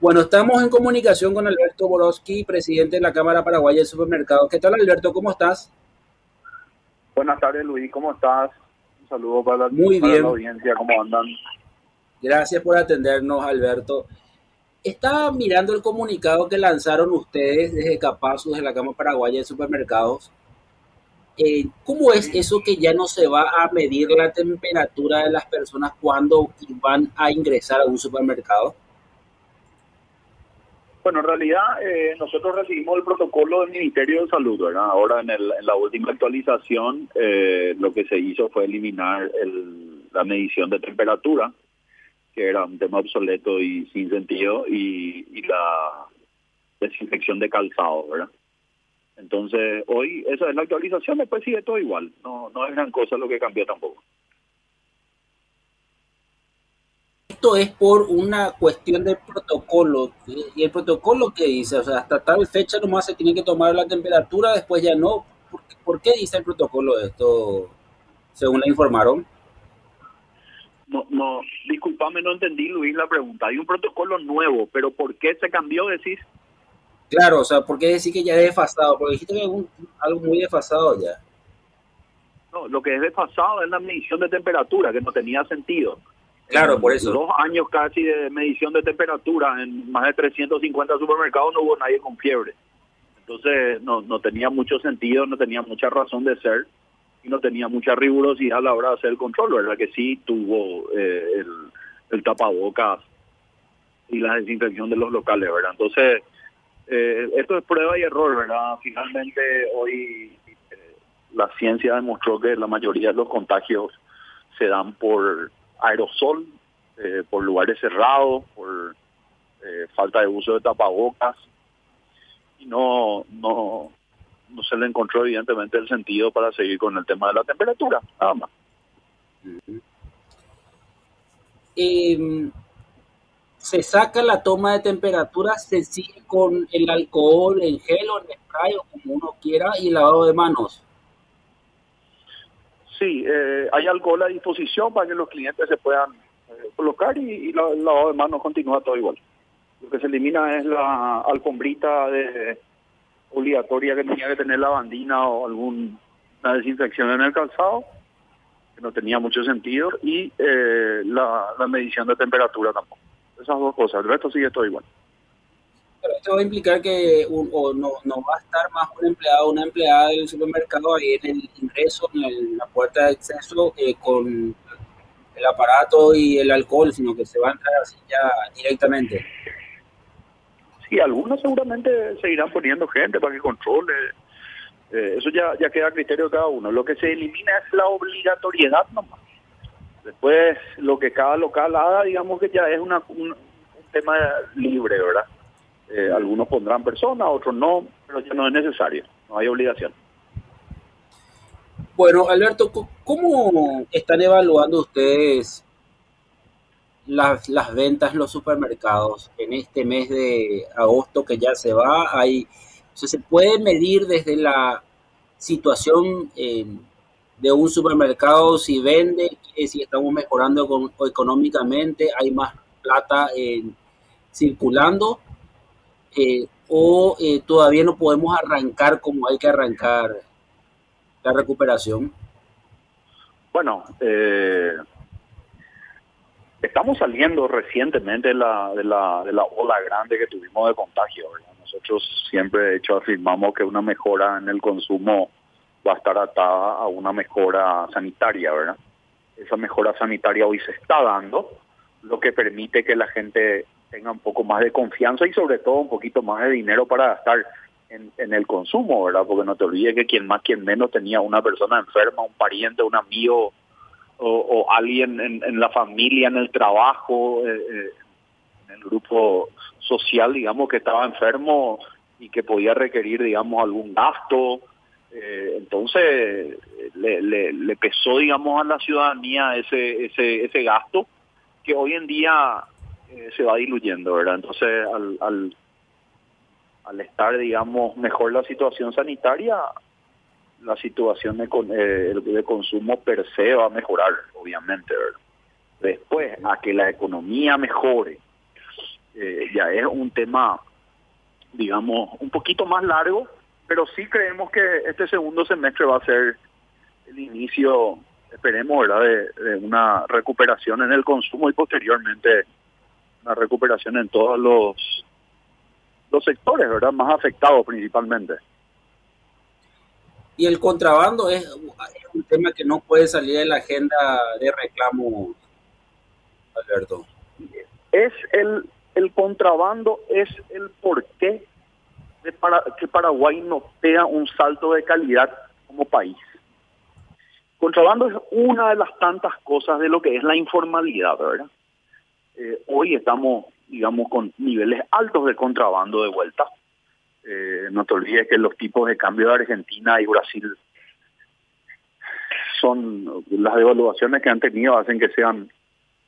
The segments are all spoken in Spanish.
Bueno, estamos en comunicación con Alberto Borowski, presidente de la Cámara Paraguaya de Supermercados. ¿Qué tal, Alberto? ¿Cómo estás? Buenas tardes, Luis. ¿Cómo estás? Un saludo para la, Muy bien. audiencia. ¿Cómo andan? Gracias por atendernos, Alberto. Estaba mirando el comunicado que lanzaron ustedes desde Capazus, de la Cámara Paraguaya de Supermercados. Eh, ¿Cómo es eso que ya no se va a medir la temperatura de las personas cuando van a ingresar a un supermercado? Bueno, en realidad eh, nosotros recibimos el protocolo del Ministerio de Salud, ¿verdad? Ahora en, el, en la última actualización eh, lo que se hizo fue eliminar el, la medición de temperatura, que era un tema obsoleto y sin sentido, y, y la desinfección de calzado, ¿verdad? Entonces, hoy esa es la actualización, después sigue todo igual, no, no es gran cosa lo que cambió tampoco. Esto es por una cuestión de protocolo. ¿Y el protocolo qué dice? O sea, hasta tal fecha nomás se tiene que tomar la temperatura, después ya no. ¿Por qué, dice el protocolo esto, según le informaron? No, no, discúlpame, no entendí, Luis, la pregunta. Hay un protocolo nuevo, pero ¿por qué se cambió, decís? Claro, o sea, ¿por qué decir que ya es desfasado? Porque dijiste que es algo muy desfasado ya. No, lo que es desfasado es la medición de temperatura, que no tenía sentido. Claro, por eso. Dos años casi de medición de temperatura en más de 350 supermercados no hubo nadie con fiebre. Entonces no, no tenía mucho sentido, no tenía mucha razón de ser y no tenía mucha rigurosidad a la hora de hacer el control, ¿verdad? Que sí tuvo eh, el, el, tapabocas y la desinfección de los locales, ¿verdad? Entonces, eh, esto es prueba y error, ¿verdad? Finalmente hoy eh, la ciencia demostró que la mayoría de los contagios se dan por aerosol, eh, por lugares cerrados, por eh, falta de uso de tapabocas y no, no, no se le encontró evidentemente el sentido para seguir con el tema de la temperatura, nada más. Em, se saca la toma de temperatura, se sigue con el alcohol en gel o en spray o como uno quiera y lavado de manos. Sí, eh, hay alcohol a disposición para que los clientes se puedan eh, colocar y, y la, el lavado de manos continúa todo igual. Lo que se elimina es la alfombrita de, obligatoria que tenía que tener la bandina o alguna desinfección en el calzado, que no tenía mucho sentido, y eh, la, la medición de temperatura tampoco. Esas dos cosas, el resto sigue todo igual. Esto va a implicar que o no, no va a estar más un empleado o una empleada del supermercado ahí en el ingreso, en la puerta de acceso, eh, con el aparato y el alcohol, sino que se va a entrar así ya directamente. Sí, algunos seguramente seguirán poniendo gente para que controle. Eh, eso ya, ya queda a criterio de cada uno. Lo que se elimina es la obligatoriedad nomás. Después, lo que cada local haga, digamos que ya es una, un, un tema libre, ¿verdad? Eh, algunos pondrán personas, otros no, pero ya no es necesario, no hay obligación. Bueno, Alberto, ¿cómo están evaluando ustedes las, las ventas en los supermercados en este mes de agosto que ya se va? Hay, ¿Se puede medir desde la situación eh, de un supermercado si vende, si estamos mejorando con, económicamente, hay más plata eh, circulando? Eh, o eh, todavía no podemos arrancar como hay que arrancar la recuperación? Bueno, eh, estamos saliendo recientemente de la, de, la, de la ola grande que tuvimos de contagio. ¿verdad? Nosotros siempre, de hecho, afirmamos que una mejora en el consumo va a estar atada a una mejora sanitaria, ¿verdad? Esa mejora sanitaria hoy se está dando, lo que permite que la gente tenga un poco más de confianza y sobre todo un poquito más de dinero para gastar en, en, el consumo, ¿verdad? Porque no te olvides que quien más, quien menos tenía una persona enferma, un pariente, un amigo o, alguien en, en, la familia, en el trabajo, eh, eh, en el grupo social, digamos, que estaba enfermo y que podía requerir, digamos, algún gasto. Eh, entonces, le, le, le pesó, digamos, a la ciudadanía ese, ese, ese gasto que hoy en día eh, se va diluyendo, ¿verdad? Entonces, al, al, estar, digamos, mejor la situación sanitaria, la situación de, eh, de consumo per se va a mejorar, obviamente, ¿verdad? Después, a que la economía mejore eh, ya es un tema, digamos, un poquito más largo, pero sí creemos que este segundo semestre va a ser el inicio, esperemos, ¿verdad?, de, una recuperación en el consumo y posteriormente una recuperación en todos los, los sectores, ¿verdad?, más afectados principalmente. Y el contrabando es, un tema que no puede salir de la agenda de reclamo, Alberto. Es el, el contrabando es el porqué de para, que Paraguay no tenga un salto de calidad como país. Contrabando es una de las tantas cosas de lo que es la informalidad, ¿verdad? Eh, hoy estamos, digamos, con niveles altos de contrabando de vuelta. Eh, no te olvides que los tipos de cambio de Argentina y Brasil son las devaluaciones que han tenido hacen que sean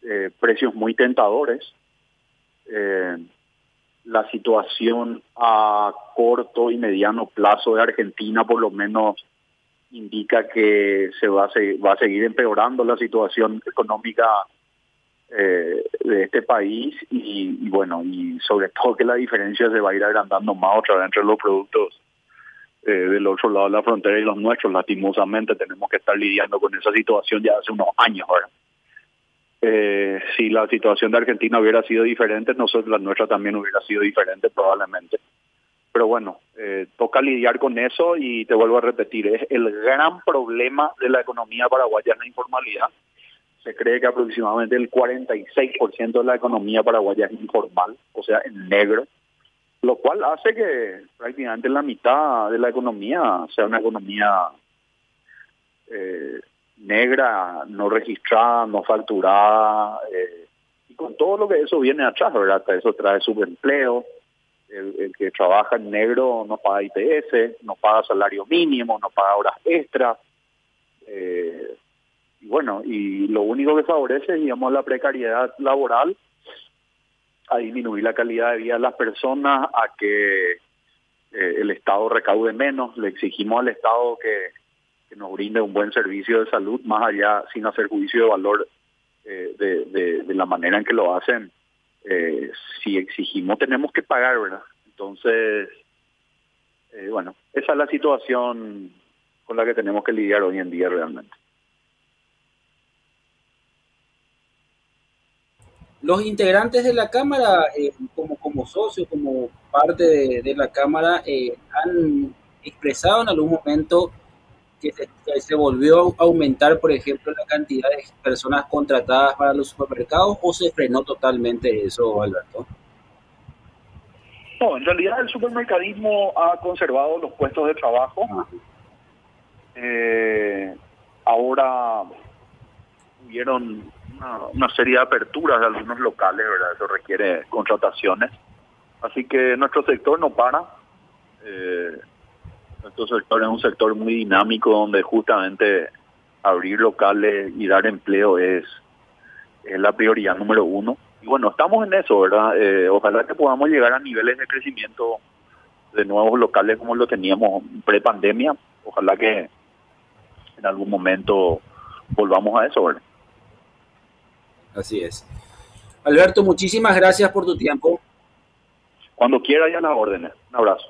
eh, precios muy tentadores. Eh, la situación a corto y mediano plazo de Argentina por lo menos indica que se va a, va a seguir empeorando la situación económica eh, de este país y, bueno, y sobre todo que la diferencia se va a ir agrandando más otra vez entre los productos eh, del otro lado de la frontera y los nuestros. Lastimosamente tenemos que estar lidiando con esa situación ya hace unos años ahora. Eh, si la situación de Argentina hubiera sido diferente, nosotros la nuestra también hubiera sido diferente probablemente. Pero bueno, eh, toca lidiar con eso y te vuelvo a repetir, es el gran problema de la economía paraguaya es la informalidad. Se cree que aproximadamente el 46% de la economía paraguaya es informal, o sea, en negro, lo cual hace que prácticamente la mitad de la economía sea una economía eh, negra, no registrada, no facturada, eh, y con todo lo que eso viene atrás, ¿verdad? Eso trae subempleo, el, el, que trabaja en negro no paga IPS, no paga salario mínimo, no paga horas extras, eh, y bueno, y lo único que favorece, digamos, la precariedad laboral, a disminuir la calidad de vida de las personas, a que eh, el Estado recaude menos, le exigimos al Estado que nos brinde un buen servicio de salud, más allá sin hacer juicio de valor eh, de, la manera en que lo hacen. Eh, si exigimos tenemos que pagar, ¿verdad? Entonces, bueno, esa es la situación con la que tenemos que lidiar hoy en día realmente. Los integrantes de la Cámara, como, como socios, como parte de, de la Cámara, han expresado en algún momento que se, volvió a aumentar, por ejemplo, la cantidad de personas contratadas para los supermercados o se frenó totalmente eso, Alberto? No, en realidad el supermercadismo ha conservado los puestos de trabajo. Eh, ahora hubieron una, serie de aperturas de algunos locales, ¿verdad? Eso requiere contrataciones. Así que nuestro sector no para. Eh, nuestro sector es un sector muy dinámico donde justamente abrir locales y dar empleo es, es la prioridad número uno. Y bueno, estamos en eso, ¿verdad? Eh, ojalá que podamos llegar a niveles de crecimiento de nuevos locales como lo teníamos pre-pandemia. Ojalá que en algún momento volvamos a eso, ¿verdad? Así es. Alberto, muchísimas gracias por tu tiempo. Cuando quiera, ya las órdenes. Un abrazo.